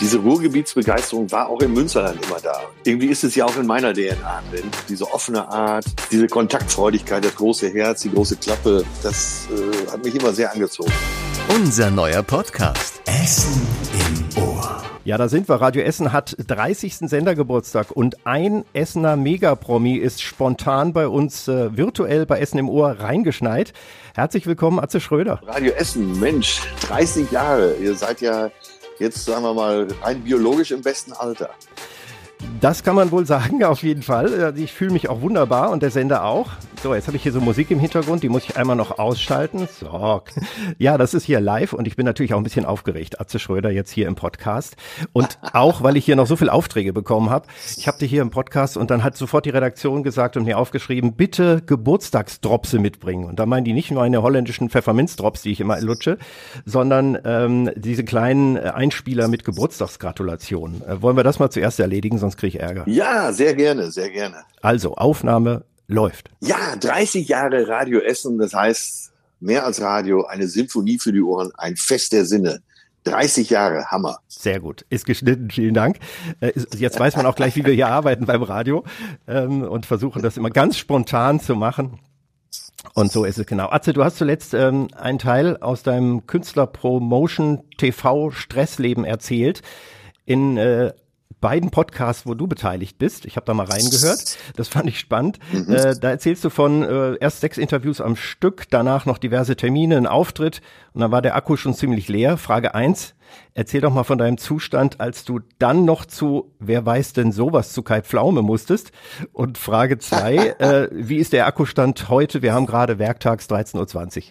Diese Ruhrgebietsbegeisterung war auch im Münsterland immer da. Irgendwie ist es ja auch in meiner DNA drin. Diese offene Art, diese Kontaktfreudigkeit, das große Herz, die große Klappe, das äh, hat mich immer sehr angezogen. Unser neuer Podcast. Essen im Ohr. Ja, da sind wir. Radio Essen hat 30. Sendergeburtstag und ein Essener Megapromi ist spontan bei uns äh, virtuell bei Essen im Ohr reingeschneit. Herzlich willkommen, Atze Schröder. Radio Essen, Mensch, 30 Jahre. Ihr seid ja jetzt, sagen wir mal, rein biologisch im besten Alter. Das kann man wohl sagen, auf jeden Fall. Also ich fühle mich auch wunderbar und der Sender auch. So, jetzt habe ich hier so Musik im Hintergrund, die muss ich einmal noch ausschalten. So. Ja, das ist hier live und ich bin natürlich auch ein bisschen aufgeregt. Atze Schröder jetzt hier im Podcast. Und auch, weil ich hier noch so viele Aufträge bekommen habe. Ich habe die hier im Podcast und dann hat sofort die Redaktion gesagt und mir aufgeschrieben, bitte Geburtstagsdropse mitbringen. Und da meinen die nicht nur eine holländischen Pfefferminzdrops, die ich immer lutsche, sondern ähm, diese kleinen Einspieler mit Geburtstagsgratulationen. Äh, wollen wir das mal zuerst erledigen, sonst kriege ich Ärger. Ja, sehr gerne, sehr gerne. Also, Aufnahme läuft. Ja, 30 Jahre Radio Essen, das heißt mehr als Radio, eine Symphonie für die Ohren, ein Fest der Sinne. 30 Jahre, Hammer. Sehr gut, ist geschnitten, vielen Dank. Äh, jetzt weiß man auch gleich, wie wir hier arbeiten beim Radio ähm, und versuchen das immer ganz spontan zu machen. Und so ist es genau. Atze, du hast zuletzt ähm, einen Teil aus deinem Künstler-Promotion TV Stressleben erzählt. In äh, beiden Podcasts, wo du beteiligt bist. Ich habe da mal reingehört. Das fand ich spannend. Mhm. Äh, da erzählst du von äh, erst sechs Interviews am Stück, danach noch diverse Termine, ein Auftritt und dann war der Akku schon ziemlich leer. Frage eins: Erzähl doch mal von deinem Zustand, als du dann noch zu Wer weiß denn sowas zu Kai Pflaume musstest. Und Frage zwei: äh, Wie ist der Akkustand heute? Wir haben gerade werktags 13.20 Uhr.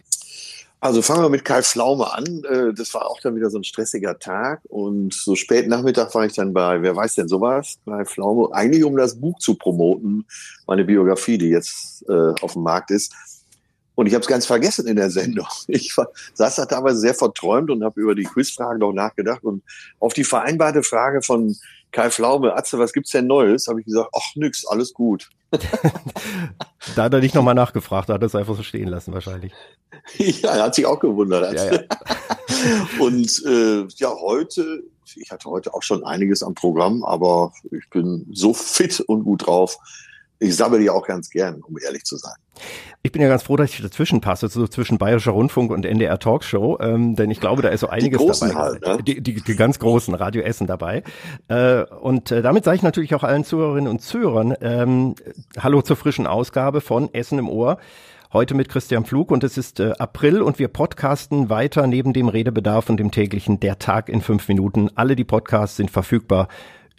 Also fangen wir mit Kai Pflaume an. Äh, das war auch dann wieder so ein stressiger Tag. Und so spät Nachmittag war ich dann bei, wer weiß denn sowas, bei Pflaume, eigentlich um das Buch zu promoten, meine Biografie, die jetzt äh, auf dem Markt ist. Und ich habe es ganz vergessen in der Sendung. Ich war, saß da teilweise sehr verträumt und habe über die Quizfragen noch nachgedacht. Und auf die vereinbarte Frage von Kai Pflaume, Atze, was gibt's denn Neues? Habe ich gesagt, ach nix, alles gut. da hat er nicht nochmal nachgefragt, da hat er es einfach so stehen lassen wahrscheinlich. Ja, er hat sich auch gewundert. Ja, ja. Und äh, ja, heute, ich hatte heute auch schon einiges am Programm, aber ich bin so fit und gut drauf. Ich sammle die auch ganz gern, um ehrlich zu sein. Ich bin ja ganz froh, dass ich dazwischen passe, so zwischen Bayerischer Rundfunk und NDR Talkshow, ähm, denn ich glaube, da ist so einiges die großen dabei. Halt, ne? die, die, die ganz großen Radio Essen dabei. Äh, und äh, damit sage ich natürlich auch allen Zuhörerinnen und Zuhörern ähm, Hallo zur frischen Ausgabe von Essen im Ohr. Heute mit Christian Pflug und es ist äh, April und wir podcasten weiter neben dem Redebedarf und dem täglichen Der Tag in fünf Minuten. Alle die Podcasts sind verfügbar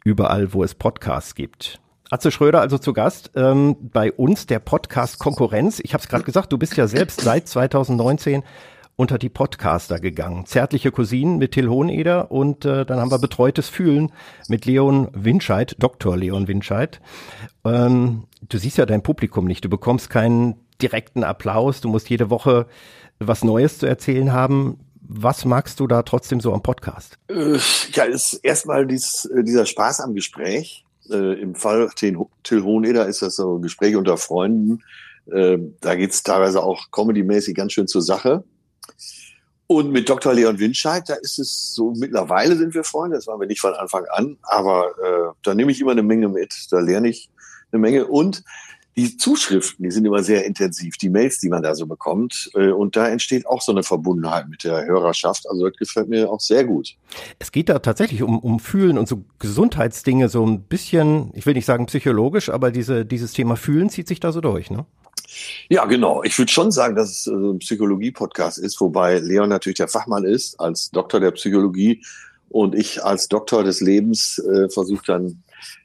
überall, wo es Podcasts gibt. Atze Schröder also zu Gast ähm, bei uns, der Podcast Konkurrenz. Ich habe es gerade gesagt, du bist ja selbst seit 2019 unter die Podcaster gegangen. Zärtliche Cousinen mit Till Hoheneder und äh, dann haben wir Betreutes Fühlen mit Leon Winscheid, Dr. Leon Winscheid. Ähm, du siehst ja dein Publikum nicht, du bekommst keinen direkten Applaus, du musst jede Woche was Neues zu erzählen haben. Was magst du da trotzdem so am Podcast? Äh, ja, ist erstmal dies, äh, dieser Spaß am Gespräch. Äh, Im Fall Till Hoheneder ist das so ein Gespräch unter Freunden. Äh, da geht's teilweise auch comedy-mäßig ganz schön zur Sache. Und mit Dr. Leon Winscheid, da ist es so, mittlerweile sind wir Freunde, das waren wir nicht von Anfang an, aber äh, da nehme ich immer eine Menge mit, da lerne ich eine Menge. Und die Zuschriften, die sind immer sehr intensiv, die Mails, die man da so bekommt. Äh, und da entsteht auch so eine Verbundenheit mit der Hörerschaft. Also das gefällt mir auch sehr gut. Es geht da tatsächlich um, um Fühlen und so Gesundheitsdinge, so ein bisschen, ich will nicht sagen psychologisch, aber diese, dieses Thema Fühlen zieht sich da so durch, ne? Ja, genau. Ich würde schon sagen, dass es äh, ein Psychologie-Podcast ist, wobei Leon natürlich der Fachmann ist, als Doktor der Psychologie und ich als Doktor des Lebens äh, versuche dann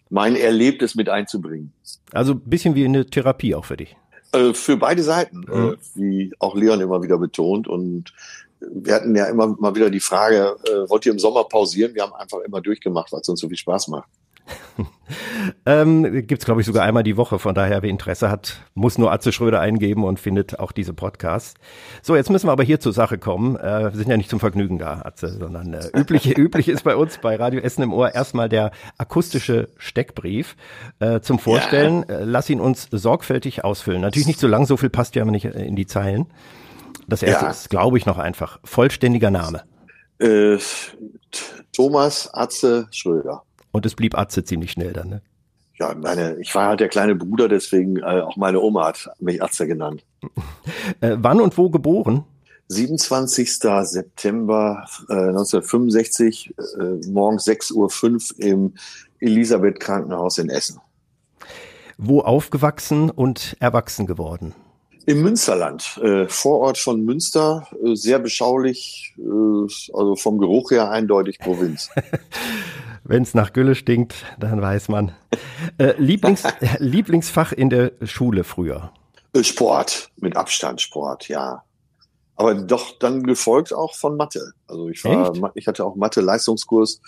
mein Erlebtes mit einzubringen. Also ein bisschen wie eine Therapie auch für dich. Äh, für beide Seiten, mhm. äh, wie auch Leon immer wieder betont. Und wir hatten ja immer mal wieder die Frage, äh, wollt ihr im Sommer pausieren? Wir haben einfach immer durchgemacht, weil es uns so viel Spaß macht. ähm, Gibt es, glaube ich, sogar einmal die Woche. Von daher, wer Interesse hat, muss nur Atze Schröder eingeben und findet auch diese Podcasts. So, jetzt müssen wir aber hier zur Sache kommen. Äh, wir sind ja nicht zum Vergnügen da, Atze, sondern äh, üblich, üblich ist bei uns bei Radio Essen im Ohr erstmal der akustische Steckbrief äh, zum Vorstellen. Ja. Äh, lass ihn uns sorgfältig ausfüllen. Natürlich nicht so lang, so viel passt ja immer nicht in die Zeilen. Das erste ja. ist, glaube ich, noch einfach. Vollständiger Name. Äh, Thomas Atze Schröder. Und es blieb Atze ziemlich schnell dann, ne? Ja, meine, ich war halt der kleine Bruder, deswegen äh, auch meine Oma hat mich Atze genannt. Äh, wann und wo geboren? 27. September äh, 1965, äh, morgens 6.05 Uhr im Elisabeth Krankenhaus in Essen. Wo aufgewachsen und erwachsen geworden? Im Münsterland, äh, Vorort von Münster, äh, sehr beschaulich, äh, also vom Geruch her eindeutig Provinz. Wenn es nach Gülle stinkt, dann weiß man. Äh, Lieblings, Lieblingsfach in der Schule früher? Äh, Sport, mit Abstand Sport, ja. Aber doch dann gefolgt auch von Mathe. Also ich war, Echt? ich hatte auch Mathe-Leistungskurs.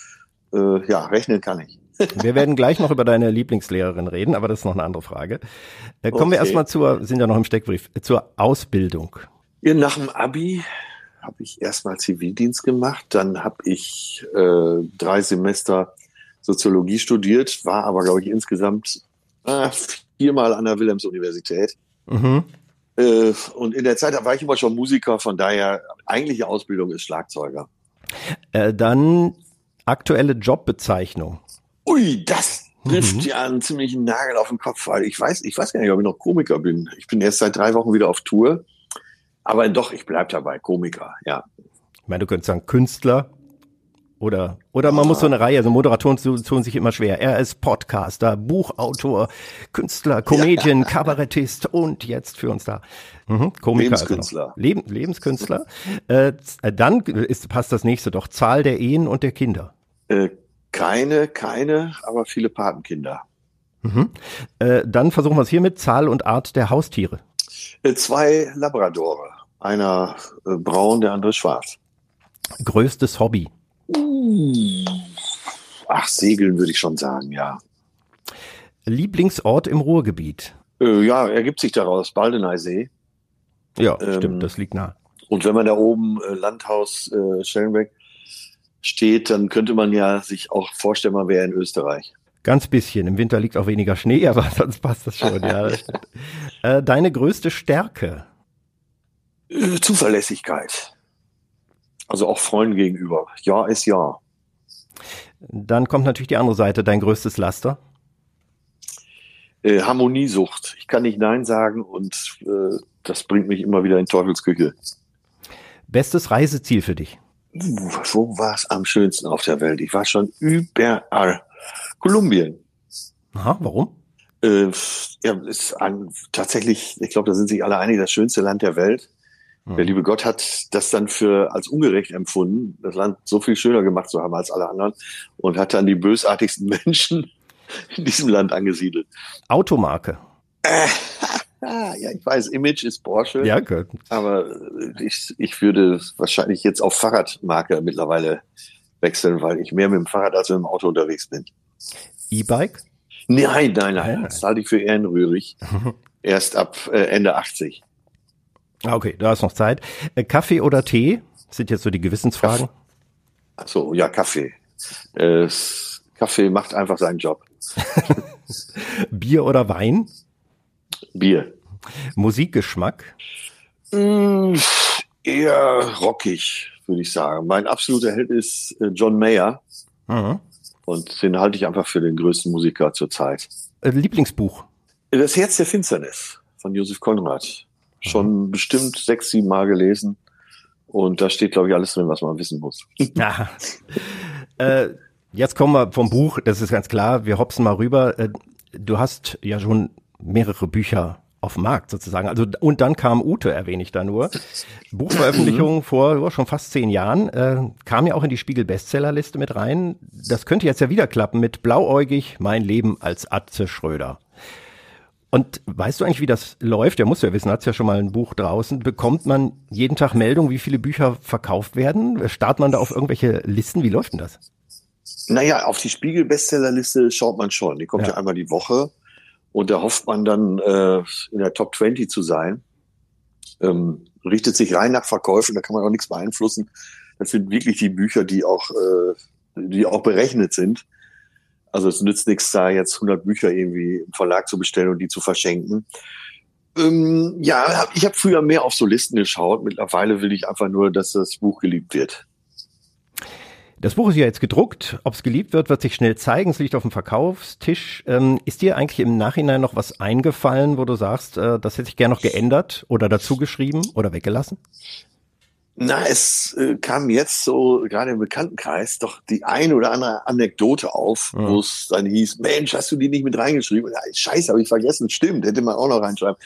Äh, ja, rechnen kann ich. Wir werden gleich noch über deine Lieblingslehrerin reden, aber das ist noch eine andere Frage. Äh, kommen wir Okay. erstmal zur, sind ja noch im Steckbrief, zur Ausbildung. Ja, nach dem Abi habe ich erstmal Zivildienst gemacht, dann habe ich äh, drei Semester Soziologie studiert, war aber, glaube ich, insgesamt äh, viermal an der Wilhelms-Universität. Mhm. Äh, und in der Zeit war ich immer schon Musiker, von daher eigentliche Ausbildung ist Schlagzeuger. Äh, dann aktuelle Jobbezeichnung. Ui, das trifft Mhm. ja einen ziemlichen Nagel auf den Kopf, weil ich weiß, ich weiß gar nicht, ob ich noch Komiker bin. Ich bin erst seit drei Wochen wieder auf Tour. Aber doch, ich bleib dabei, Komiker, ja. Ich meine, du könntest sagen Künstler oder oder man muss so eine Reihe, also Moderatoren tun, sich immer schwer. Er ist Podcaster, Buchautor, Künstler, Comedian, Kabarettist und jetzt für uns da. Mhm, Komiker. Lebenskünstler. Also. Leben, Lebenskünstler. Äh, äh, dann ist, passt das nächste doch. Zahl der Ehen und der Kinder. Äh, keine, keine, aber viele Patenkinder. Mhm. Äh, dann versuchen wir es hiermit. Zahl und Art der Haustiere. Äh, zwei Labradore. Einer äh, braun, der andere schwarz. Größtes Hobby. Ach, segeln würde ich schon sagen, ja. Lieblingsort im Ruhrgebiet. Äh, ja, ergibt sich daraus Baldeneysee. Ja, Ähm, stimmt, das liegt nah. Und wenn man da oben äh, Landhaus äh, Schellenbeck steht, dann könnte man ja sich auch vorstellen, man wäre in Österreich. Ganz bisschen. Im Winter liegt auch weniger Schnee, aber sonst passt das schon. ja. Äh, deine größte Stärke? Äh, Zuverlässigkeit. Also auch Freunden gegenüber. Ja ist ja. Dann kommt natürlich die andere Seite, dein größtes Laster. Äh, Harmoniesucht. Ich kann nicht Nein sagen und äh, das bringt mich immer wieder in Teufelsküche. Bestes Reiseziel für dich? Uh, wo war es am schönsten auf der Welt? Ich war schon überall. Kolumbien. Aha, warum? Äh, ja, ist ein, tatsächlich, ich glaube, da sind sich alle einig, das schönste Land der Welt. Der liebe Gott hat das dann für als ungerecht empfunden, das Land so viel schöner gemacht zu haben als alle anderen und hat dann die bösartigsten Menschen in diesem Land angesiedelt. Automarke. Ah, ja, ich weiß, Image ist Porsche, Ja, gut. aber ich, ich würde wahrscheinlich jetzt auf Fahrradmarke mittlerweile wechseln, weil ich mehr mit dem Fahrrad als mit dem Auto unterwegs bin. E-Bike? Nein, nein, nein, Nein. das halte ich für ehrenrührig. Erst ab äh, Ende 80. Ah, Okay, da ist noch Zeit. Äh, Kaffee oder Tee? Das sind jetzt so die Gewissensfragen. Ach so, ja, Kaffee. Äh, Kaffee macht einfach seinen Job. Bier oder Wein? Bier. Musikgeschmack? Mm, eher rockig, würde ich sagen. Mein absoluter Held ist äh, John Mayer Mhm. und den halte ich einfach für den größten Musiker zur Zeit. Äh, Lieblingsbuch? Das Herz der Finsternis von Josef Konrad. Schon bestimmt sechs, sieben Mal gelesen. Und da steht, glaube ich, alles drin, was man wissen muss. Ja. äh, jetzt kommen wir vom Buch, das ist ganz klar, wir hopsen mal rüber. Äh, du hast ja schon mehrere Bücher auf dem Markt sozusagen. Also und dann kam Ute, erwähne ich da nur. Buchveröffentlichung vor oh, schon fast zehn Jahren, äh, kam ja auch in die Spiegel-Bestsellerliste mit rein. Das könnte jetzt ja wieder klappen mit Blauäugig, mein Leben als Atze Schröder. Und weißt du eigentlich, wie das läuft? Der muss ja wissen, hat ja schon mal ein Buch draußen. Bekommt man jeden Tag Meldung, wie viele Bücher verkauft werden? Startet man da auf irgendwelche Listen? Wie läuft denn das? Naja, auf die Spiegel-Bestsellerliste schaut man schon. Die kommt Ja. ja, einmal die Woche. Und da hofft man dann, äh, in der Top 20 zu sein. Ähm, richtet sich rein nach Verkäufen, da kann man auch nichts beeinflussen. Das sind wirklich die Bücher, die auch, äh, die auch berechnet sind. Also es nützt nichts, da jetzt 100 Bücher irgendwie im Verlag zu bestellen und die zu verschenken. Ähm, ja, ich habe früher mehr auf so Listen geschaut. Mittlerweile will ich einfach nur, dass das Buch geliebt wird. Das Buch ist ja jetzt gedruckt. Ob es geliebt wird, wird sich schnell zeigen. Es liegt auf dem Verkaufstisch. Ähm, ist dir eigentlich im Nachhinein noch was eingefallen, wo du sagst, äh, das hätte ich gerne noch geändert oder dazu geschrieben oder weggelassen? Na, es äh, kam jetzt so gerade im Bekanntenkreis doch die eine oder andere Anekdote auf, mhm. wo es dann hieß, Mensch, hast du die nicht mit reingeschrieben? Ja, Scheiße, habe ich vergessen. Stimmt, hätte man auch noch reinschreiben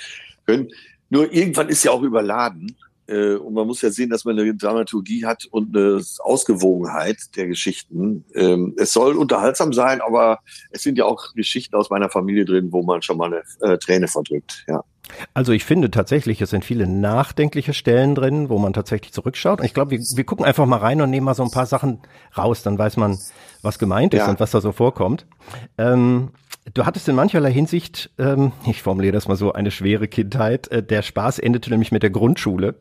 können. Nur irgendwann ist ja auch überladen. Äh, und man muss ja sehen, dass man eine Dramaturgie hat und eine Ausgewogenheit der Geschichten. Ähm, es soll unterhaltsam sein, aber es sind ja auch Geschichten aus meiner Familie drin, wo man schon mal eine äh, Träne verdrückt. Ja. Also ich finde tatsächlich, es sind viele nachdenkliche Stellen drin, wo man tatsächlich zurückschaut. Und ich glaube, wir, wir gucken einfach mal rein und nehmen mal so ein paar Sachen raus, dann weiß man, was gemeint ist ja. und was da so vorkommt. Ähm, du hattest in mancherlei Hinsicht, ähm, ich formuliere das mal so, eine schwere Kindheit. Äh, der Spaß endete nämlich mit der Grundschule.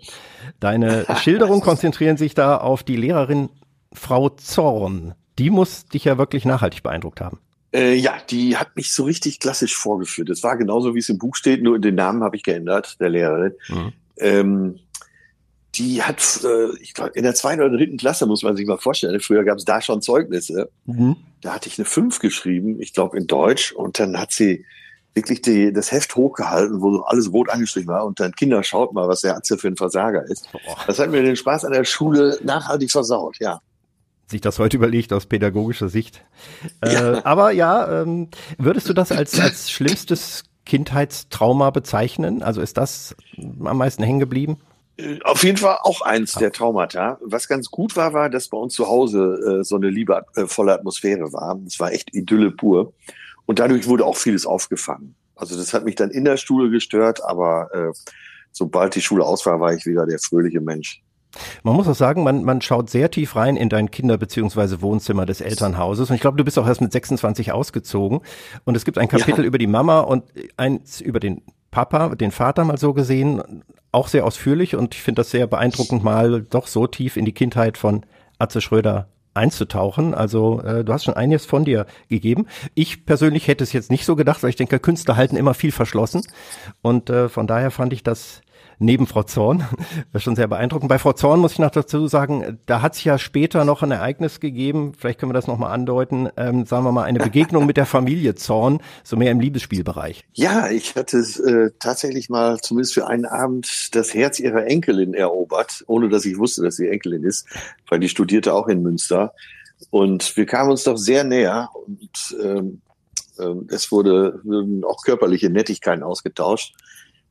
Deine Schilderungen konzentrieren sich da auf die Lehrerin Frau Zorn. Die muss dich ja wirklich nachhaltig beeindruckt haben. Äh, ja, die hat mich so richtig klassisch vorgeführt. Es war genauso, wie es im Buch steht, nur den Namen habe ich geändert, der Lehrerin. Mhm. Ähm, die hat, äh, ich glaube, in der zweiten oder dritten Klasse muss man sich mal vorstellen. Früher gab es da schon Zeugnisse. Mhm. Da hatte ich eine fünf geschrieben, ich glaube in Deutsch, und dann hat sie wirklich die, das Heft hochgehalten, wo alles rot angestrichen war und dann Kinder schaut mal, was der Atze für ein Versager ist. Das hat mir den Spaß an der Schule nachhaltig versaut, ja sich das heute überlegt aus pädagogischer Sicht. Äh, ja. Aber ja, ähm, würdest du das als, als schlimmstes Kindheitstrauma bezeichnen? Also ist das am meisten hängen geblieben? Äh, auf jeden Fall auch eins der Traumata. Was ganz gut war, war, dass bei uns zu Hause äh, so eine liebevolle Atmosphäre war. Es war echt Idylle pur. Und dadurch wurde auch vieles aufgefangen. Also das hat mich dann in der Schule gestört, aber äh, sobald die Schule aus war, war ich wieder der fröhliche Mensch. Man muss auch sagen, man, man schaut sehr tief rein in dein Kinder- bzw. Wohnzimmer des Elternhauses. Und ich glaube, du bist auch erst mit 26 ausgezogen. Und es gibt ein Kapitel ja. über die Mama und eins über den Papa, den Vater mal so gesehen, auch sehr ausführlich. Und ich finde das sehr beeindruckend, mal doch so tief in die Kindheit von Atze Schröder einzutauchen. Also äh, du hast schon einiges von dir gegeben. Ich persönlich hätte es jetzt nicht so gedacht, weil ich denke, Künstler halten immer viel verschlossen. Und äh, von daher fand ich das neben Frau Zorn. Das ist schon sehr beeindruckend. Bei Frau Zorn muss ich noch dazu sagen, da hat es ja später noch ein Ereignis gegeben, vielleicht können wir das nochmal andeuten, ähm, sagen wir mal, eine Begegnung mit der Familie Zorn, so mehr im Liebesspielbereich. Ja, ich hatte äh, tatsächlich mal zumindest für einen Abend das Herz ihrer Enkelin erobert, ohne dass ich wusste, dass sie Enkelin ist, weil die studierte auch in Münster. Und wir kamen uns doch sehr näher und ähm, ähm, es wurde auch körperliche Nettigkeiten ausgetauscht.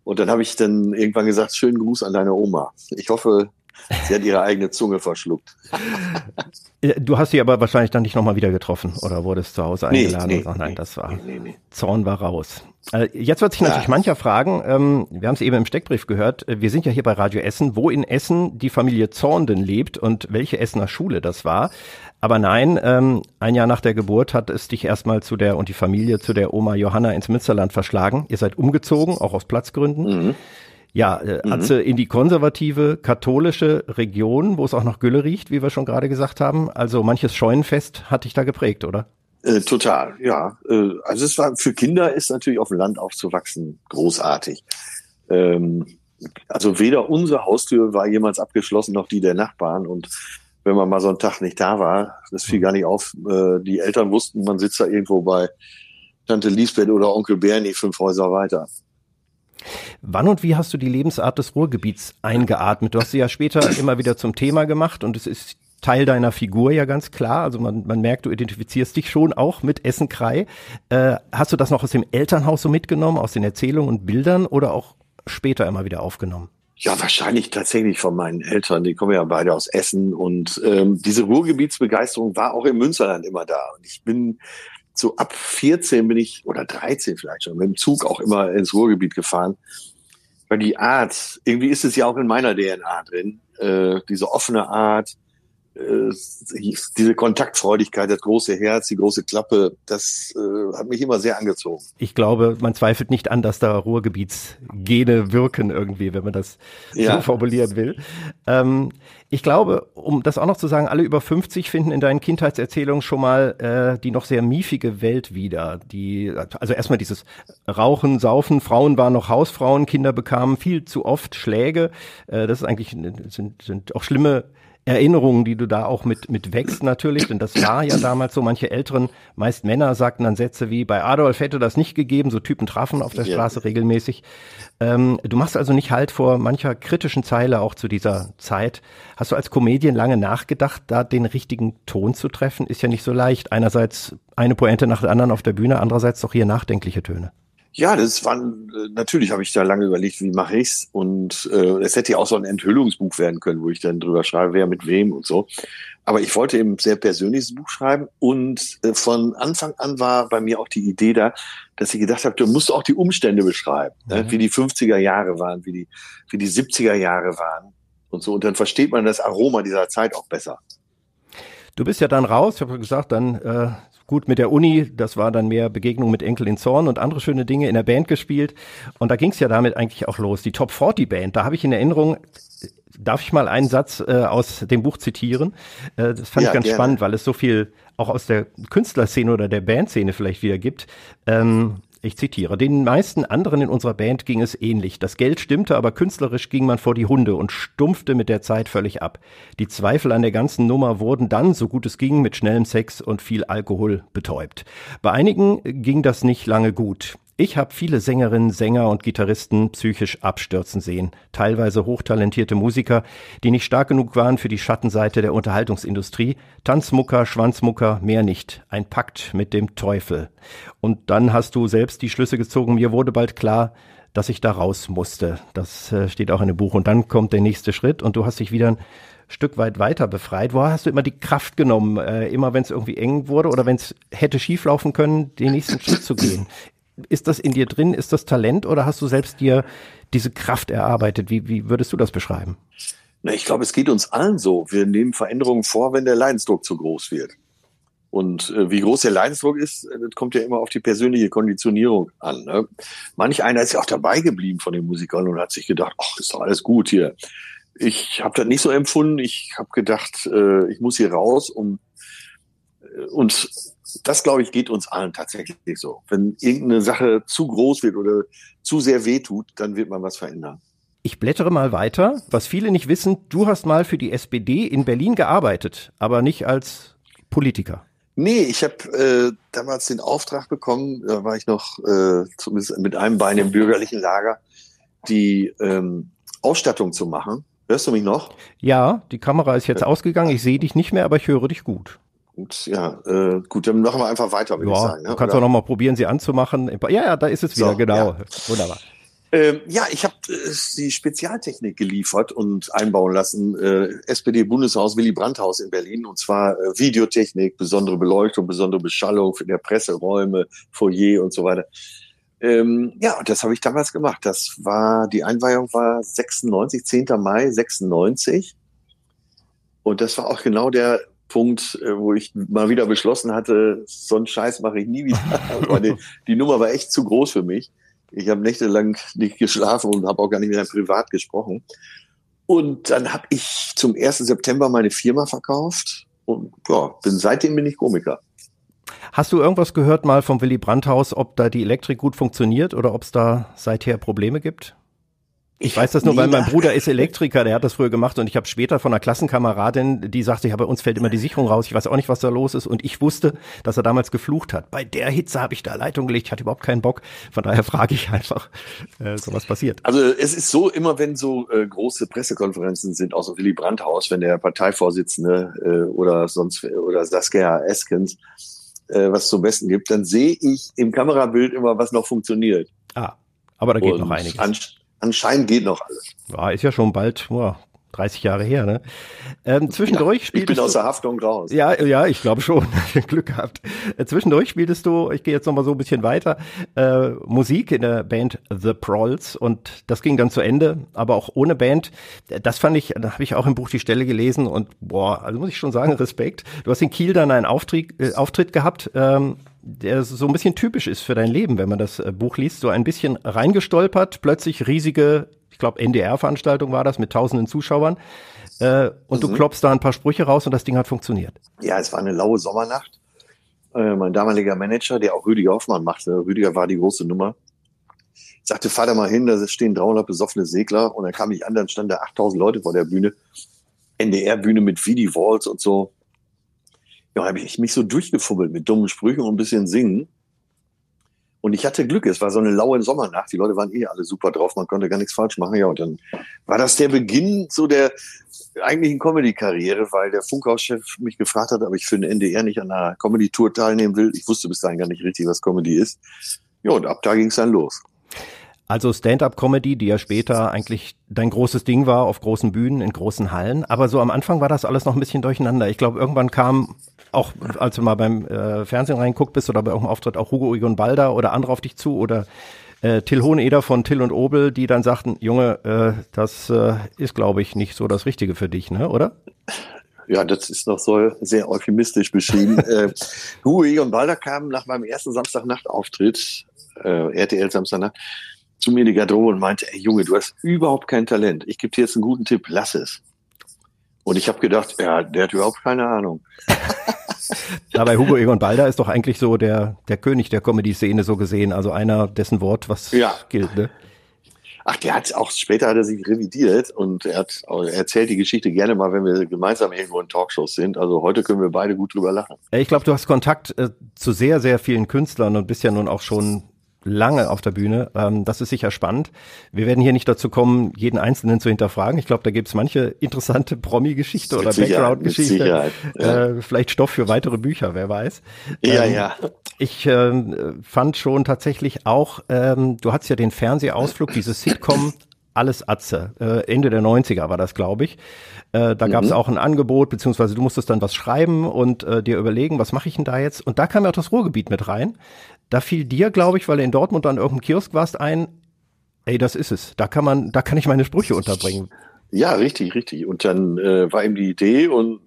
Und dann habe ich dann irgendwann gesagt, schönen Gruß an deine Oma. Ich hoffe, sie hat ihre eigene Zunge verschluckt. Du hast sie aber wahrscheinlich dann nicht nochmal wieder getroffen oder wurdest zu Hause eingeladen? Nee, nee, Ach, nein, das war, nee, nee, Zorn war raus. Äh, jetzt wird sich natürlich ja. mancher fragen, ähm, wir haben es eben im Steckbrief gehört, äh, wir sind ja hier bei Radio Essen, wo in Essen die Familie Zorn denn lebt und welche Essener Schule das war. Aber nein, ähm, ein Jahr nach der Geburt hat es dich erstmal zu der und die Familie zu der Oma Johanna ins Münsterland verschlagen. Ihr seid umgezogen, auch aus Platzgründen. Mhm. Ja, äh, mhm. Atze in die konservative katholische Region, wo es auch nach Gülle riecht, wie wir schon gerade gesagt haben. Also manches Scheunenfest hat dich da geprägt, oder? Äh, total, ja. Äh, also es war für Kinder ist natürlich auf dem Land aufzuwachsen großartig. Ähm, also weder unsere Haustür war jemals abgeschlossen noch die der Nachbarn und wenn man mal so einen Tag nicht da war, das fiel gar nicht auf. Äh, die Eltern wussten, man sitzt da irgendwo bei Tante Lisbeth oder Onkel Bernie fünf Häuser weiter. Wann und wie hast du die Lebensart des Ruhrgebiets eingeatmet? Du hast sie ja später immer wieder zum Thema gemacht und es ist Teil deiner Figur ja ganz klar. Also man, man merkt, du identifizierst dich schon auch mit Essen-Krei. Äh, hast du das noch aus dem Elternhaus so mitgenommen, aus den Erzählungen und Bildern oder auch später immer wieder aufgenommen? Ja, wahrscheinlich tatsächlich von meinen Eltern. Die kommen ja beide aus Essen und ähm, diese Ruhrgebietsbegeisterung war auch im Münsterland immer da. Und ich bin so ab 14 bin ich oder 13 vielleicht schon mit dem Zug auch immer ins Ruhrgebiet gefahren. Weil die Art, irgendwie ist es ja auch in meiner DNA drin, äh, diese offene Art, äh, diese Kontaktfreudigkeit, das große Herz, die große Klappe, das äh, hat mich immer sehr angezogen. Ich glaube, man zweifelt nicht an, dass da Ruhrgebietsgene wirken irgendwie, wenn man das ja. so formulieren will. Ähm, ich glaube, um das auch noch zu sagen, alle über 50 finden in deinen Kindheitserzählungen schon mal äh, die noch sehr miefige Welt wieder. Die, also erstmal dieses Rauchen, Saufen, Frauen waren noch Hausfrauen, Kinder bekamen viel zu oft Schläge. Äh, das ist eigentlich sind, sind auch schlimme Erinnerungen, die du da auch mit, mit wächst natürlich, denn das war ja damals so, manche Älteren, meist Männer, sagten dann Sätze wie, bei Adolf hätte das nicht gegeben, so Typen trafen auf der Straße regelmäßig. Ähm, du machst also nicht halt vor mancher kritischen Zeile auch zu dieser Zeit. Hast du als Comedian lange nachgedacht, da den richtigen Ton zu treffen? Ist ja nicht so leicht. Einerseits eine Pointe nach der anderen auf der Bühne, andererseits doch hier nachdenkliche Töne. Ja, das waren äh, natürlich habe ich da lange überlegt, wie mache ich's und äh, es hätte ja auch so ein Enthüllungsbuch werden können, wo ich dann drüber schreibe, wer mit wem und so. Aber ich wollte eben ein sehr persönliches Buch schreiben und äh, von Anfang an war bei mir auch die Idee da, dass ich gedacht habe, du musst auch die Umstände beschreiben, ne? mhm. ne? wie die 50er Jahre waren, wie die wie die 70er Jahre waren und so und dann versteht man das Aroma dieser Zeit auch besser. Du bist ja dann raus, ich habe gesagt, dann äh, Gut, mit der Uni, das war dann mehr Begegnung mit Enkel in Zorn und andere schöne Dinge in der Band gespielt. Und da ging es ja damit eigentlich auch los. Die Top 40 Band, da habe ich in Erinnerung, darf ich mal einen Satz äh, aus dem Buch zitieren? Äh, das fand ja, ich ganz gerne. spannend, weil es so viel auch aus der Künstlerszene oder der Bandszene vielleicht wieder gibt. Ähm, ich zitiere, den meisten anderen in unserer Band ging es ähnlich. Das Geld stimmte, aber künstlerisch ging man vor die Hunde und stumpfte mit der Zeit völlig ab. Die Zweifel an der ganzen Nummer wurden dann, so gut es ging, mit schnellem Sex und viel Alkohol betäubt. Bei einigen ging das nicht lange gut. Ich habe viele Sängerinnen, Sänger und Gitarristen psychisch abstürzen sehen, teilweise hochtalentierte Musiker, die nicht stark genug waren für die Schattenseite der Unterhaltungsindustrie, Tanzmucker, Schwanzmucker, mehr nicht, ein Pakt mit dem Teufel. Und dann hast du selbst die Schlüsse gezogen, mir wurde bald klar, dass ich da raus musste. Das äh, steht auch in dem Buch. Und dann kommt der nächste Schritt und du hast dich wieder ein Stück weit weiter befreit. Woher hast du immer die Kraft genommen, äh, immer wenn es irgendwie eng wurde oder wenn es hätte schieflaufen können, den nächsten Schritt zu gehen? Ist das in dir drin? Ist das Talent oder hast du selbst dir diese Kraft erarbeitet? Wie, wie würdest du das beschreiben? Na, ich glaube, es geht uns allen so. Wir nehmen Veränderungen vor, wenn der Leidensdruck zu groß wird. Und äh, wie groß der Leidensdruck ist, äh, das kommt ja immer auf die persönliche Konditionierung an. Ne? Manch einer ist ja auch dabei geblieben von den Musikern und hat sich gedacht, ach, ist doch alles gut hier. Ich habe das nicht so empfunden. Ich habe gedacht, äh, ich muss hier raus um äh, und das, glaube ich, geht uns allen tatsächlich so. Wenn irgendeine Sache zu groß wird oder zu sehr wehtut, dann wird man was verändern. Ich blättere mal weiter. Was viele nicht wissen, du hast mal für die SPD in Berlin gearbeitet, aber nicht als Politiker. Nee, ich habe äh, damals den Auftrag bekommen, da war ich noch äh, zumindest mit einem Bein im bürgerlichen Lager, die ähm, Ausstattung zu machen. Hörst du mich noch? Ja, die Kamera ist jetzt ausgegangen. Ich sehe dich nicht mehr, aber ich höre dich gut. Und ja, äh, gut, dann machen wir einfach weiter, würde ja, ich sagen. Ne? Du kannst Oder? auch noch mal probieren, sie anzumachen. Ja, ja, da ist es wieder, so, genau. Ja. Wunderbar. Ähm, ja, ich habe äh, die Spezialtechnik geliefert und einbauen lassen. Äh, SPD-Bundeshaus Willy Brandt-Haus in Berlin. Und zwar äh, Videotechnik, besondere Beleuchtung, besondere Beschallung für der Presseräume, Foyer und so weiter. Ähm, ja, und das habe ich damals gemacht. Das war, die Einweihung war 96, 10. Mai 96. Und das war auch genau der Punkt, äh, wo ich mal wieder beschlossen hatte, so einen Scheiß mache ich nie wieder. Die, die Nummer war echt zu groß für mich. Ich habe nächtelang nicht geschlafen und habe auch gar nicht mehr privat gesprochen. Und dann habe ich zum 1. September meine Firma verkauft und ja, bin seitdem bin ich Komiker. Hast du irgendwas gehört mal vom Willy Brandt Haus, ob da die Elektrik gut funktioniert oder ob es da seither Probleme gibt? Ich weiß das nur, weil mein Bruder ist Elektriker, der hat das früher gemacht und ich habe später von einer Klassenkameradin, die sagte, ja, bei uns fällt immer die Sicherung raus, ich weiß auch nicht, was da los ist und ich wusste, dass er damals geflucht hat. Bei der Hitze habe ich da Leitung gelegt, ich hatte überhaupt keinen Bock, von daher frage ich einfach, äh, so was passiert. Also es ist so, immer wenn so äh, große Pressekonferenzen sind, aus dem Willy Brandt-Haus, wenn der Parteivorsitzende äh, oder sonst oder Saskia Eskens äh, was zum Besten gibt, dann sehe ich im Kamerabild immer, was noch funktioniert. Ah, aber da geht und noch einiges anscheinend geht noch alles. Ja, ist ja schon bald, boah, 30 Jahre her, ne? Ähm, zwischendurch ja, spieltest Ich bin aus der Haftung raus. Ja, ja, ich glaube schon. Glück gehabt. Äh, zwischendurch spieltest du, ich gehe jetzt nochmal so ein bisschen weiter, äh, Musik in der Band The Prolls und das ging dann zu Ende, aber auch ohne Band. Das fand ich, da habe ich auch im Buch die Stelle gelesen und boah, also muss ich schon sagen, Respekt. Du hast in Kiel dann einen Auftritt, äh, Auftritt gehabt, ähm, der so ein bisschen typisch ist für dein Leben, wenn man das äh, Buch liest, so ein bisschen reingestolpert, plötzlich riesige, ich glaube NDR-Veranstaltung war das mit tausenden Zuschauern äh, und mhm. du klopfst da ein paar Sprüche raus und das Ding hat funktioniert. Ja, es war eine laue Sommernacht. Äh, mein damaliger Manager, der auch Rüdiger Hoffmann machte, Rüdiger war die große Nummer, sagte, fahr da mal hin, da stehen 300 besoffene Segler und dann kam ich an, dann standen da 8000 Leute vor der Bühne NDR-Bühne mit Vidi Walls und so. Ja, habe ich mich so durchgefummelt mit dummen Sprüchen und ein bisschen singen. Und ich hatte Glück, es war so eine laue Sommernacht, die Leute waren eh alle super drauf, man konnte gar nichts falsch machen. Ja, und dann war das der Beginn so der eigentlichen Comedy-Karriere, weil der Funkhauschef mich gefragt hat, ob ich für den NDR nicht an einer Comedy-Tour teilnehmen will. Ich wusste bis dahin gar nicht richtig, was Comedy ist. Ja, und ab da ging es dann los. Also Stand-up-Comedy, die ja später eigentlich dein großes Ding war auf großen Bühnen, in großen Hallen. Aber so am Anfang war das alles noch ein bisschen durcheinander. Ich glaube, irgendwann kam auch, als du mal beim äh, Fernsehen reinguckt bist oder bei irgendeinem Auftritt auch Hugo Egon Balder oder andere auf dich zu oder äh, Till Hoheneder von Till und Obel, die dann sagten, Junge, äh, das äh, ist, glaube ich, nicht so das Richtige für dich, ne, oder? Ja, das ist noch so sehr euphemistisch beschrieben. äh, Hugo Egon Balder kam nach meinem ersten Samstagnacht-Auftritt, äh, RTL Samstagnacht, zu mir in die Garderobe und meinte, ey Junge, du hast überhaupt kein Talent. Ich gebe dir jetzt einen guten Tipp, lass es. Und ich habe gedacht, ja, der hat überhaupt keine Ahnung. Dabei Hugo Egon Balder ist doch eigentlich so der, der König der Comedy-Szene so gesehen, also einer, dessen Wort was ja. gilt, ne? Ach, der hat auch später hat er sich revidiert und er hat er erzählt die Geschichte gerne mal, wenn wir gemeinsam irgendwo in Talkshows sind. Also heute können wir beide gut drüber lachen. Ich glaube, du hast Kontakt äh, zu sehr, sehr vielen Künstlern und bist ja nun auch schon lange auf der Bühne. Ähm, das ist sicher spannend. Wir werden hier nicht dazu kommen, jeden Einzelnen zu hinterfragen. Ich glaube, da gibt es manche interessante Promi-Geschichte oder Background-Geschichte. Ja. Äh, vielleicht Stoff für weitere Bücher, wer weiß. Ja, ähm, ja. Ich äh, fand schon tatsächlich auch, ähm, du hattest ja den Fernsehausflug, dieses Sitcom alles Atze. Äh, Ende der 90er war das, glaube ich. Äh, da mhm. gab es auch ein Angebot, beziehungsweise du musstest dann was schreiben und äh, dir überlegen, was mache ich denn da jetzt? Und da kam ja auch das Ruhrgebiet mit rein. Da fiel dir, glaube ich, weil du in Dortmund an irgendeinem Kiosk warst, ein, ey, das ist es. Da kann man, da kann ich meine Sprüche unterbringen. Ja, richtig, richtig. Und dann äh, war eben die Idee und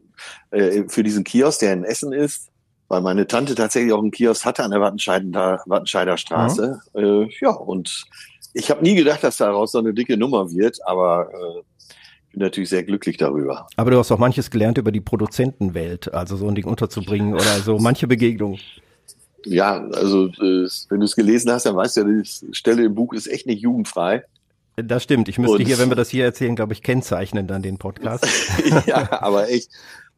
äh, für diesen Kiosk, der in Essen ist, weil meine Tante tatsächlich auch einen Kiosk hatte an der Wattenscheider, Wattenscheider Straße. Mhm. Äh, ja, und ich habe nie gedacht, dass daraus so eine dicke Nummer wird, aber äh, bin natürlich sehr glücklich darüber. Aber du hast auch manches gelernt über die Produzentenwelt, also so ein Ding unterzubringen oder so manche Begegnungen. Ja, also äh, wenn du es gelesen hast, dann weißt du ja, die Stelle im Buch ist echt nicht jugendfrei. Das stimmt. Ich müsste und, hier, wenn wir das hier erzählen, glaube ich, kennzeichnen dann den Podcast. ja, aber echt.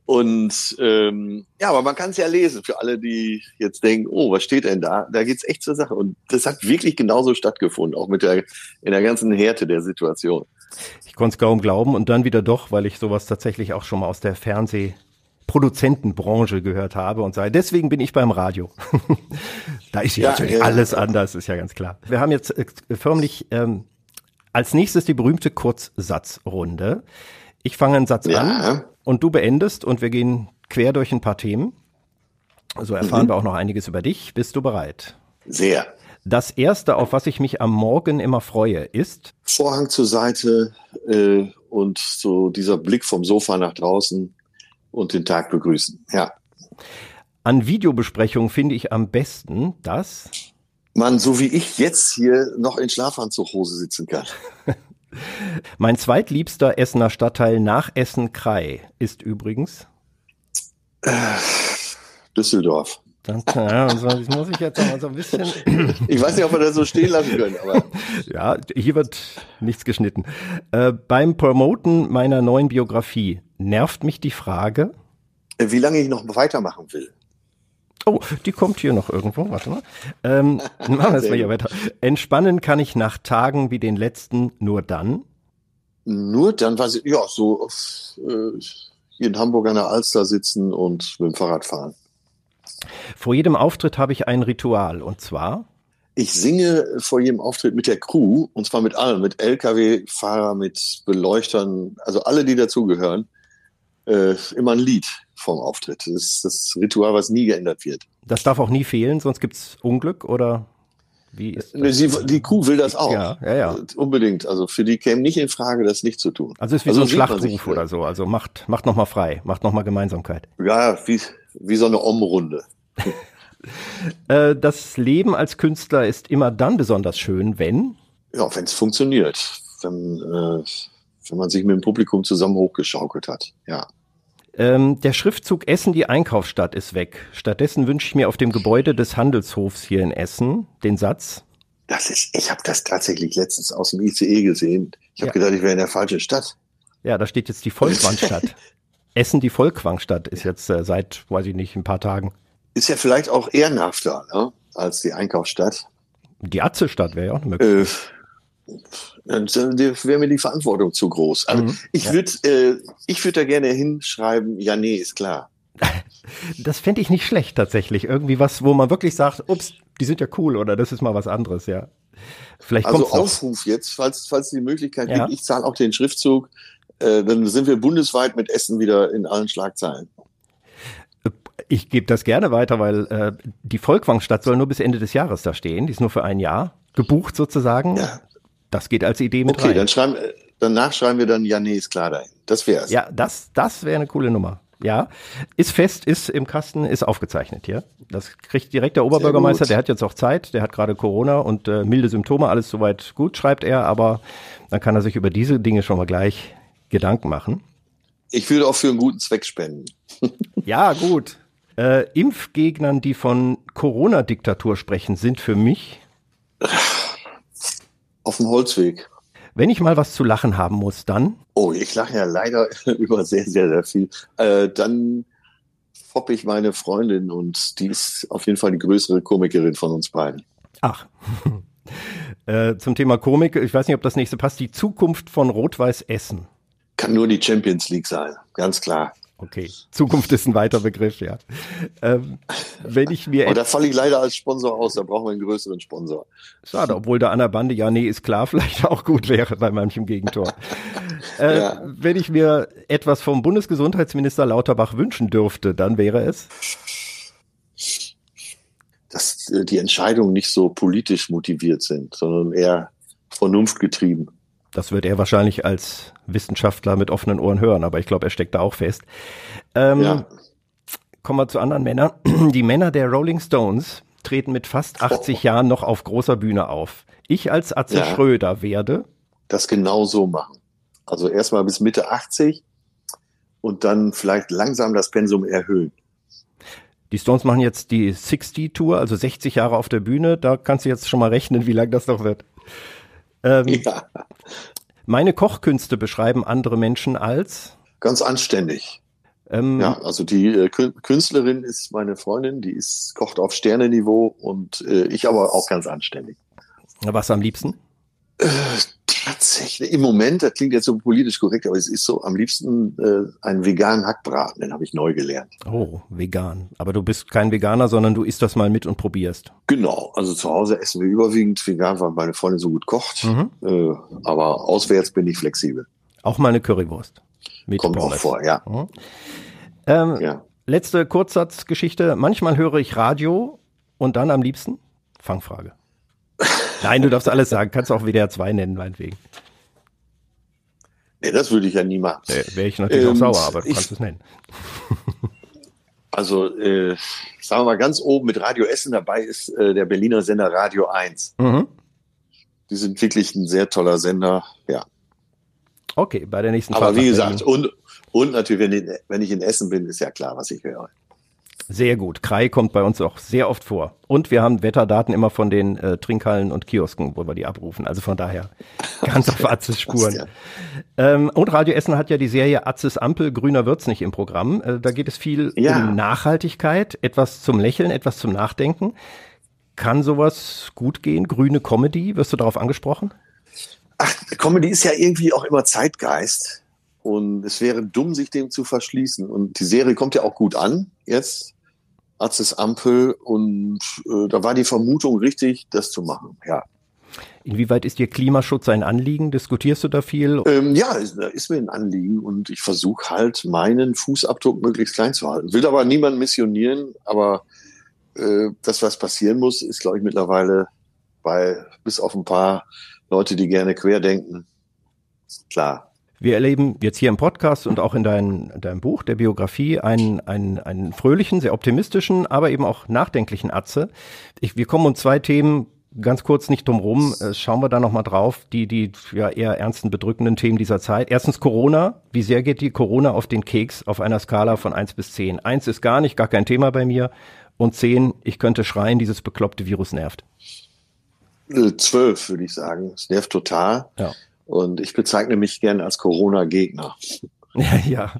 Und ähm, ja, aber man kann es ja lesen für alle, die jetzt denken, oh, was steht denn da? Da geht's echt zur Sache. Und das hat wirklich genauso stattgefunden, auch mit der in der ganzen Härte der Situation. Ich konnte es kaum glauben und dann wieder doch, weil ich sowas tatsächlich auch schon mal aus der Fernsehproduzentenbranche gehört habe und sei, deswegen bin ich beim Radio. da ist ja, natürlich ja. alles anders, ist ja ganz klar. Wir haben jetzt äh, förmlich ähm, als nächstes die berühmte Kurzsatzrunde. Ich fange einen Satz ja. an und du beendest und wir gehen quer durch ein paar Themen. So erfahren mhm. wir auch noch einiges über dich. Bist du bereit? Sehr. Das erste, auf was ich mich am Morgen immer freue, ist Vorhang zur Seite äh, und so dieser Blick vom Sofa nach draußen und den Tag begrüßen. Ja. An Videobesprechungen finde ich am besten, dass man so wie ich jetzt hier noch in Schlafanzughose sitzen kann. mein zweitliebster Essener Stadtteil nach Essen-Krei ist übrigens äh, Düsseldorf. Ja, das muss ich jetzt noch so ein bisschen. Ich weiß nicht, ob wir das so stehen lassen können, aber. ja, hier wird nichts geschnitten. Äh, beim Promoten meiner neuen Biografie nervt mich die Frage, wie lange ich noch weitermachen will. Oh, die kommt hier noch irgendwo. Warte mal. Ähm, machen wir jetzt mal hier weiter. Entspannen kann ich nach Tagen wie den letzten nur dann. Nur dann, was ich, ja, so äh, hier in Hamburg an der Alster sitzen und mit dem Fahrrad fahren. Vor jedem Auftritt habe ich ein Ritual und zwar? Ich singe vor jedem Auftritt mit der Crew und zwar mit allen, mit LKW-Fahrer, mit Beleuchtern, also alle, die dazugehören, äh, immer ein Lied vom Auftritt. Das ist das Ritual, was nie geändert wird. Das darf auch nie fehlen, sonst gibt es Unglück oder wie ist das? Sie, die Crew will das auch. Ja, ja, ja. Unbedingt. Also für die käme nicht in Frage, das nicht zu tun. Also es ist wie also so ein Schlachtruf oder so. Also macht, macht nochmal frei, macht nochmal Gemeinsamkeit. Ja, wie, wie so eine Om-Runde. Äh, das Leben als Künstler ist immer dann besonders schön, wenn? Ja, wenn es funktioniert. Wenn, äh, wenn man sich mit dem Publikum zusammen hochgeschaukelt hat, ja. Ähm, der Schriftzug Essen, die Einkaufsstadt, ist weg. Stattdessen wünsche ich mir auf dem Gebäude des Handelshofs hier in Essen den Satz. Das ist, ich habe das tatsächlich letztens aus dem ICE gesehen. Ich habe ja. gedacht, ich wäre in der falschen Stadt. Ja, da steht jetzt die Volkwangstadt. Essen, die Volkwangstadt, ist jetzt äh, seit, weiß ich nicht, ein paar Tagen. Ist ja vielleicht auch ehrenhafter ne, als die Einkaufsstadt. Die Atzestadt wäre ja auch eine Möglichkeit. Äh, wäre mir die Verantwortung zu groß. Also Mhm, ich würde äh, ich da gerne hinschreiben, ja, nee, ist klar. Das fände ich nicht schlecht tatsächlich. Irgendwie was, wo man wirklich sagt, ups, die sind ja cool oder das ist mal was anderes, ja. Vielleicht Also kommt's noch. Aufruf jetzt, falls, falls die Möglichkeit Ja. gibt, ich zahle auch den Schriftzug, äh, dann sind wir bundesweit mit Essen wieder in allen Schlagzeilen. Ich gebe das gerne weiter, weil äh, die Volkwangstadt soll nur bis Ende des Jahres da stehen. Die ist nur für ein Jahr gebucht sozusagen. Ja. Das geht als Idee mit Okay, rein. dann schreiben, danach schreiben wir dann, ja, nee, ist klar dahin. Das wär's. Ja, das, das wäre eine coole Nummer. Ja, ist fest, ist im Kasten, ist aufgezeichnet hier. Das kriegt direkt der Oberbürgermeister, der hat jetzt auch Zeit, der hat gerade Corona und äh, milde Symptome, alles soweit gut, schreibt er, aber dann kann er sich über diese Dinge schon mal gleich Gedanken machen. Ich würde auch für einen guten Zweck spenden. Ja, gut. Äh, Impfgegnern, die von Corona-Diktatur sprechen, sind für mich, Auf dem Holzweg. wenn ich mal was zu lachen haben muss, dann Oh, ich lache ja leider über sehr, sehr, sehr viel. Äh, dann fopp ich meine Freundin und die ist auf jeden Fall die größere Komikerin von uns beiden. Ach. äh, zum Thema Komik, ich weiß nicht, ob das nächste passt, die Zukunft von Rot-Weiß Essen. Kann nur die Champions League sein, ganz klar. Okay, Zukunft ist ein weiter Begriff, ja. Ähm, wenn ich mir, Aber da falle ich leider als Sponsor aus, da brauchen wir einen größeren Sponsor. schade, obwohl der Bande, ja, nee, ist klar, vielleicht auch gut wäre bei manchem Gegentor. Äh, Ja. Wenn ich mir etwas vom Bundesgesundheitsminister Lauterbach wünschen dürfte, dann wäre es, Dass äh, die Entscheidungen nicht so politisch motiviert sind, sondern eher vernunftgetrieben. Das wird er wahrscheinlich als Wissenschaftler mit offenen Ohren hören, aber ich glaube, er steckt da auch fest. Ähm, Ja. Kommen wir zu anderen Männern. Die Männer der Rolling Stones treten mit fast 80 Jahren noch auf großer Bühne auf. Ich als Atze Ja. Schröder werde, Das genau so machen. Also erstmal bis Mitte 80 und dann vielleicht langsam das Pensum erhöhen. die Stones machen jetzt die 60 Tour, also 60 Jahre auf der Bühne. Da kannst du jetzt schon mal rechnen, wie lang das noch wird. Ähm, Ja, Meine Kochkünste beschreiben andere Menschen als, ganz anständig. ähm, Ja, also die äh, Kün- Künstlerin ist meine Freundin, die ist, kocht auf Sterneniveau und äh, ich aber auch ganz anständig. was am liebsten? Tatsächlich, im Moment, das klingt jetzt so politisch korrekt, aber es ist so am liebsten äh, einen veganen Hackbraten, den habe ich neu gelernt. Oh, vegan. Aber du bist kein Veganer, sondern du isst das mal mit und probierst. Genau, also zu Hause essen wir überwiegend vegan, weil meine Freundin so gut kocht. Mhm. Äh, aber auswärts bin ich flexibel. Auch mal eine Currywurst. Mit Kommt auch Pommes. vor, ja. Mhm. Ähm, ja. Letzte Kurzsatzgeschichte. Manchmal höre ich Radio und dann am liebsten Fangfrage. Nein, du darfst alles sagen. Kannst auch WDR 2 nennen, meinetwegen. Nee, das würde ich ja nie machen. Äh, Wäre ich natürlich auch Ähm, sauer, aber du ich- kannst es nennen. Also, äh, sagen wir mal, ganz oben mit Radio Essen dabei ist äh, der Berliner Sender Radio 1. Mhm. Die sind wirklich ein sehr toller Sender, ja. Okay, bei der nächsten Aber Fahrt wie gesagt, und, und natürlich, wenn ich, wenn ich in Essen bin, ist ja klar, was ich höre. Sehr gut. Krei kommt bei uns auch sehr oft vor. Und wir haben Wetterdaten immer von den äh, Trinkhallen und Kiosken, wo wir die abrufen. Also von daher ganz auf Atzes Spuren. Ähm, und Radio Essen hat ja die Serie Atzes Ampel, grüner wird's nicht im Programm. Äh, da geht es viel Ja. um Nachhaltigkeit, etwas zum Lächeln, etwas zum Nachdenken. Kann sowas gut gehen? Grüne Comedy? Wirst du darauf angesprochen? Ach, Comedy ist ja irgendwie auch immer Zeitgeist. Und es wäre dumm, sich dem zu verschließen. Und die Serie kommt ja auch gut an, jetzt. Arztes Ampel. Und äh, da war die Vermutung richtig, das zu machen. Ja, Inwieweit ist dir Klimaschutz ein Anliegen? Diskutierst du da viel? ähm, ja ist, ist mir ein Anliegen. Und ich versuche halt, meinen Fußabdruck möglichst klein zu halten. Will aber niemanden missionieren. Aber äh, das, was passieren muss, ist, glaube ich, mittlerweile bei, bis auf ein paar Leute, die gerne querdenken, klar. Wir erleben jetzt hier im Podcast und auch in dein, deinem Buch, der Biografie, einen, einen, einen fröhlichen, sehr optimistischen, aber eben auch nachdenklichen Atze. Ich, wir kommen um zwei Themen ganz kurz nicht drum rum. Äh, Schauen wir da nochmal drauf, die, die ja eher ernsten, bedrückenden Themen dieser Zeit. Erstens Corona. Wie sehr geht die Corona auf den Keks auf einer Skala von eins bis zehn? Eins ist gar nicht, gar kein Thema bei mir. Und zehn, ich könnte schreien, dieses bekloppte Virus nervt. Äh, Zwölf, würde ich sagen. Es nervt total. Ja. Und ich bezeichne mich gern als Corona-Gegner. Ja, ja,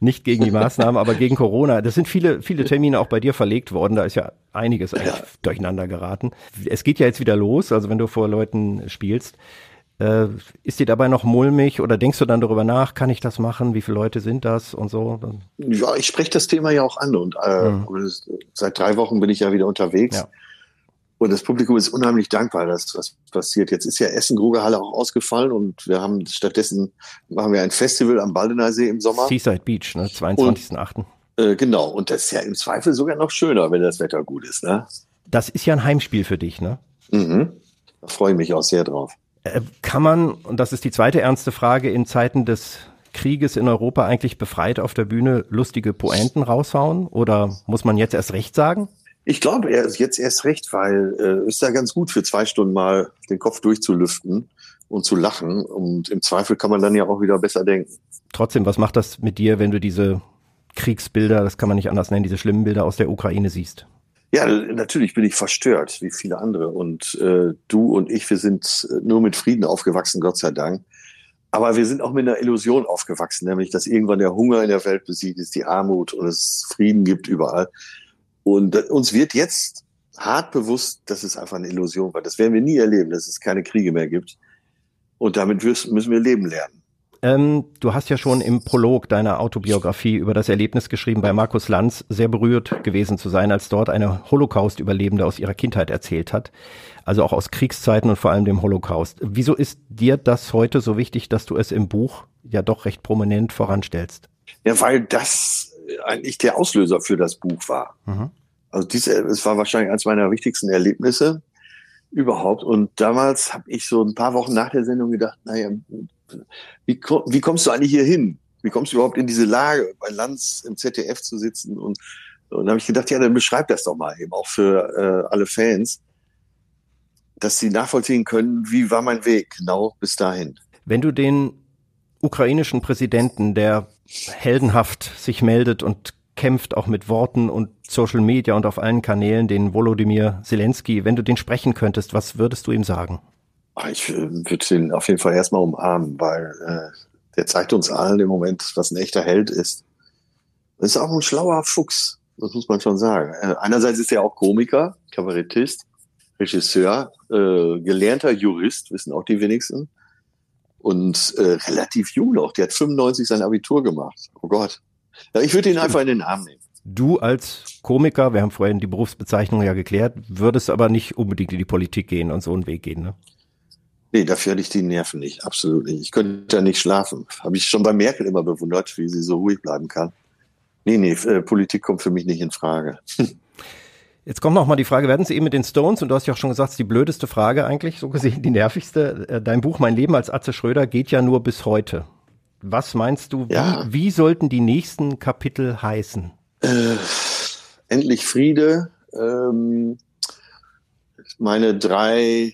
nicht gegen die Maßnahmen, aber gegen Corona. Das sind viele, viele Termine auch bei dir verlegt worden. Da ist ja einiges eigentlich ja. durcheinander geraten. Es geht ja jetzt wieder los, also wenn du vor Leuten spielst. Äh, ist dir dabei noch mulmig oder denkst du dann darüber nach, kann ich das machen? Wie viele Leute sind das und so? Ja, ich spreche das Thema ja auch an und äh, mhm. seit drei Wochen bin ich ja wieder unterwegs. Ja. Und das Publikum ist unheimlich dankbar, dass was passiert. Jetzt ist ja Essen-Grugerhalle auch ausgefallen und wir haben stattdessen machen wir ein Festival am Baldener See im Sommer. Seaside Beach, ne? 22.8. Äh, genau. Und das ist ja im Zweifel sogar noch schöner, wenn das Wetter gut ist, ne? Das ist ja ein Heimspiel für dich, ne? Mhm. Da freue ich mich auch sehr drauf. Äh, kann man, und das ist die zweite ernste Frage, in Zeiten des Krieges in Europa eigentlich befreit auf der Bühne lustige Poenten raushauen? Oder muss man jetzt erst recht sagen? Ich glaube, er ist jetzt erst recht, weil äh, ist ja ganz gut für zwei Stunden mal den Kopf durchzulüften und zu lachen. Und im Zweifel kann man dann ja auch wieder besser denken. Trotzdem, was macht das mit dir, wenn du diese Kriegsbilder, das kann man nicht anders nennen, diese schlimmen Bilder aus der Ukraine siehst? Ja, natürlich bin ich verstört, wie viele andere. Und äh, du und ich, wir sind nur mit Frieden aufgewachsen, Gott sei Dank. Aber wir sind auch mit einer Illusion aufgewachsen, nämlich, dass irgendwann der Hunger in der Welt besiegt ist, die Armut und es Frieden gibt überall. Und uns wird jetzt hart bewusst, dass es einfach eine Illusion war. Das werden wir nie erleben, dass es keine Kriege mehr gibt. Und damit müssen wir leben lernen. Ähm, du hast ja schon im Prolog deiner Autobiografie über das Erlebnis geschrieben, bei Markus Lanz sehr berührt gewesen zu sein, als dort eine Holocaust-Überlebende aus ihrer Kindheit erzählt hat. Also auch aus Kriegszeiten und vor allem dem Holocaust. Wieso ist dir das heute so wichtig, dass du es im Buch ja doch recht prominent voranstellst? Ja, weil das eigentlich der Auslöser für das Buch war. Mhm. Also dies, es war wahrscheinlich eines meiner wichtigsten Erlebnisse überhaupt. Und damals habe ich so ein paar Wochen nach der Sendung gedacht, naja, wie, wie kommst du eigentlich hier hin? Wie kommst du überhaupt in diese Lage, bei Lanz im ZDF zu sitzen? Und, und habe ich gedacht, ja, dann beschreib das doch mal eben auch für äh, alle Fans, dass sie nachvollziehen können, wie war mein Weg genau bis dahin. Wenn du den ukrainischen Präsidenten, der heldenhaft sich meldet und kämpft auch mit Worten und Social Media und auf allen Kanälen, den Volodymyr Zelensky. Wenn du den sprechen könntest, was würdest du ihm sagen? Ich äh, würde ihn auf jeden Fall erstmal umarmen, weil äh, der zeigt uns allen im Moment, was ein echter Held ist. Das ist auch ein schlauer Fuchs, das muss man schon sagen. Äh, einerseits ist er auch Komiker, Kabarettist, Regisseur, äh, gelernter Jurist, wissen auch die wenigsten und äh, relativ jung noch. Der hat 95 sein Abitur gemacht. Oh Gott. Ja, ich würde ihn einfach in den Arm nehmen. Du als Komiker, wir haben vorhin die Berufsbezeichnung ja geklärt, würdest aber nicht unbedingt in die Politik gehen und so einen Weg gehen, ne? Nee, dafür hätte ich die Nerven nicht, absolut nicht. Ich könnte ja nicht schlafen. Habe ich schon bei Merkel immer bewundert, wie sie so ruhig bleiben kann. Nee, nee, äh, Politik kommt für mich nicht in Frage. Jetzt kommt noch mal die Frage, werden Sie eben mit den Stones, und du hast ja auch schon gesagt, die blödeste Frage eigentlich, so gesehen die nervigste. Äh, dein Buch Mein Leben als Atze Schröder geht ja nur bis heute. Was meinst du, ja. wie, wie, sollten die nächsten Kapitel heißen? Äh, endlich Friede. Ähm, meine drei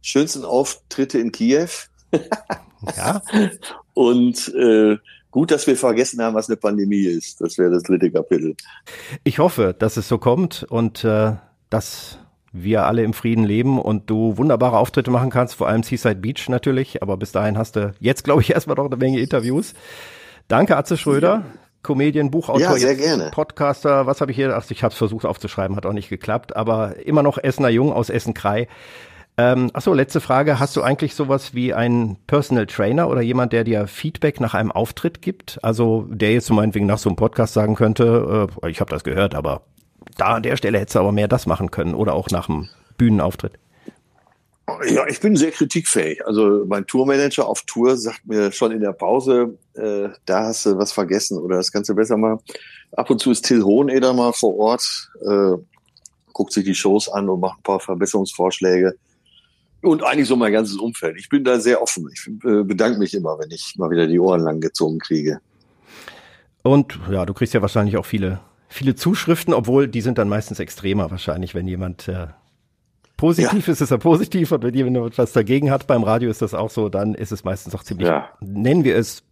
schönsten Auftritte in Kiew. ja. Und äh, Gut, dass wir vergessen haben, was eine Pandemie ist. Das wäre das dritte Kapitel. Ich hoffe, dass es so kommt und äh, dass wir alle im Frieden leben und du wunderbare Auftritte machen kannst, vor allem Seaside Beach natürlich. Aber bis dahin hast du jetzt, glaube ich, erstmal noch eine Menge Interviews. Danke, Atze Schröder. Ja. Comedian, Buchautor, ja, sehr gerne. Podcaster, was habe ich hier? Ach, ich habe es versucht aufzuschreiben, hat auch nicht geklappt, aber immer noch Essener Jung aus Essen-Krei. Ähm, achso, letzte Frage. Hast du eigentlich sowas wie einen Personal Trainer oder jemand, der dir Feedback nach einem Auftritt gibt? Also der jetzt so meinetwegen nach so einem Podcast sagen könnte, äh, ich habe das gehört, aber da an der Stelle hättest du aber mehr das machen können oder auch nach einem Bühnenauftritt. Ja, ich bin sehr kritikfähig. Also mein Tourmanager auf Tour sagt mir schon in der Pause, äh, da hast du was vergessen oder das kannst du besser machen. Ab und zu ist Till Hoheneder mal vor Ort, äh, guckt sich die Shows an und macht ein paar Verbesserungsvorschläge und eigentlich so mein ganzes Umfeld. Ich bin da sehr offen. Ich äh, bedanke mich immer, wenn ich mal wieder die Ohren lang gezogen kriege. Und ja, du kriegst ja wahrscheinlich auch viele, viele Zuschriften, obwohl die sind dann meistens extremer wahrscheinlich, wenn jemand äh, positiv ja. ist, ist er positiv und wenn jemand etwas dagegen hat, beim Radio ist das auch so, dann ist es meistens auch ziemlich, ja. nennen wir es,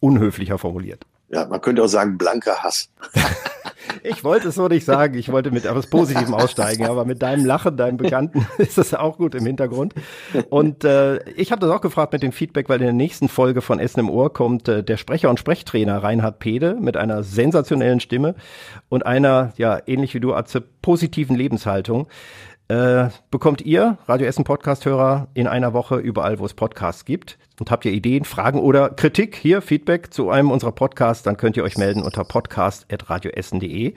unhöflicher formuliert. Ja, man könnte auch sagen, blanker Hass. Ich wollte es so nicht sagen. Ich wollte mit etwas Positivem aussteigen, aber mit deinem Lachen, deinem Bekannten, ist das auch gut im Hintergrund. Und äh, ich habe das auch gefragt mit dem Feedback, weil in der nächsten Folge von Essen im Ohr kommt äh, der Sprecher und Sprechtrainer Reinhard Pede mit einer sensationellen Stimme und einer, ja, ähnlich wie du, Atze, positiven Lebenshaltung. Äh, bekommt ihr, Radio Essen Podcast-Hörer, in einer Woche überall, wo es Podcasts gibt. Und habt ihr Ideen, Fragen oder Kritik, hier Feedback zu einem unserer Podcasts, dann könnt ihr euch melden unter podcast.radioessen.de.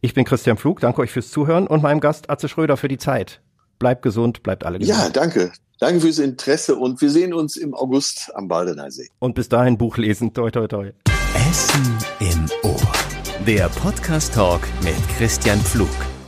Ich bin Christian Flug, danke euch fürs Zuhören und meinem Gast Atze Schröder für die Zeit. Bleibt gesund, bleibt alle gesund. Ja, danke. Danke fürs Interesse und wir sehen uns im August am Baldeneysee. Und bis dahin Buch lesen. Toi, toi, toi. Essen im Ohr. Der Podcast-Talk mit Christian Pflug.